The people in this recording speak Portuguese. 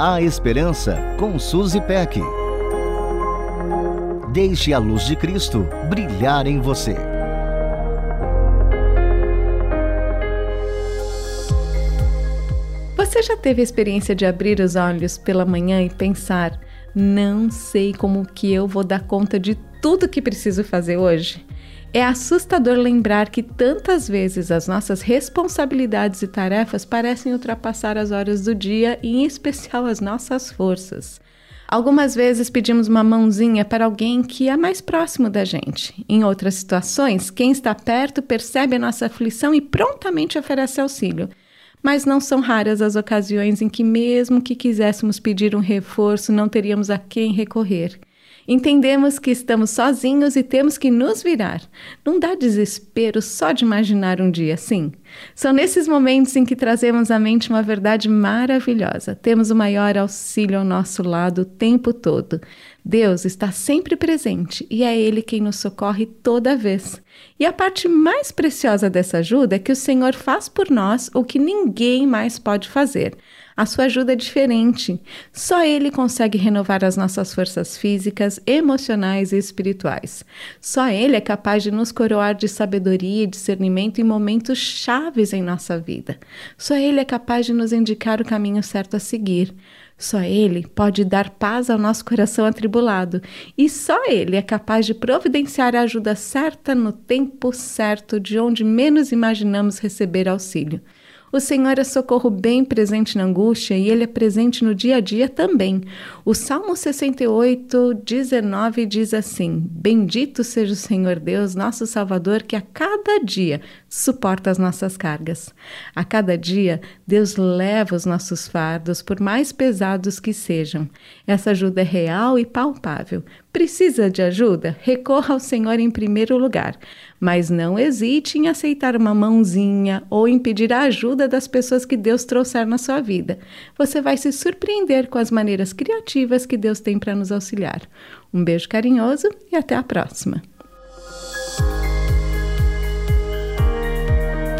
A Esperança com Suzy Peck. Deixe a luz de Cristo brilhar em você. Você já teve a experiência de abrir os olhos pela manhã e pensar: não sei como que eu vou dar conta de tudo que preciso fazer hoje? É assustador lembrar que tantas vezes as nossas responsabilidades e tarefas parecem ultrapassar as horas do dia e, em especial, as nossas forças. Algumas vezes pedimos uma mãozinha para alguém que é mais próximo da gente. Em outras situações, quem está perto percebe a nossa aflição e prontamente oferece auxílio. Mas não são raras as ocasiões em que, mesmo que quiséssemos pedir um reforço, não teríamos a quem recorrer. Entendemos que estamos sozinhos e temos que nos virar. Não dá desespero só de imaginar um dia assim? São nesses momentos em que trazemos à mente uma verdade maravilhosa. Temos o maior auxílio ao nosso lado o tempo todo. Deus está sempre presente e é Ele quem nos socorre toda vez. E a parte mais preciosa dessa ajuda é que o Senhor faz por nós o que ninguém mais pode fazer. A sua ajuda é diferente. Só Ele consegue renovar as nossas forças físicas, emocionais e espirituais. Só Ele é capaz de nos coroar de sabedoria e discernimento em momentos chaves em nossa vida. Só Ele é capaz de nos indicar o caminho certo a seguir. Só Ele pode dar paz ao nosso coração atribulado e só Ele é capaz de providenciar a ajuda certa no tempo certo, de onde menos imaginamos receber auxílio. O Senhor é socorro bem presente na angústia e Ele é presente no dia a dia também. O Salmo 68, 19 diz assim: Bendito seja o Senhor Deus, nosso Salvador, que a cada dia suporta as nossas cargas. A cada dia, Deus leva os nossos fardos, por mais pesados que sejam. Essa ajuda é real e palpável. Precisa de ajuda? Recorra ao Senhor em primeiro lugar, mas não hesite em aceitar uma mãozinha ou em pedir a ajuda das pessoas que Deus trouxer na sua vida. Você vai se surpreender com as maneiras criativas que Deus tem para nos auxiliar. Um beijo carinhoso e até a próxima.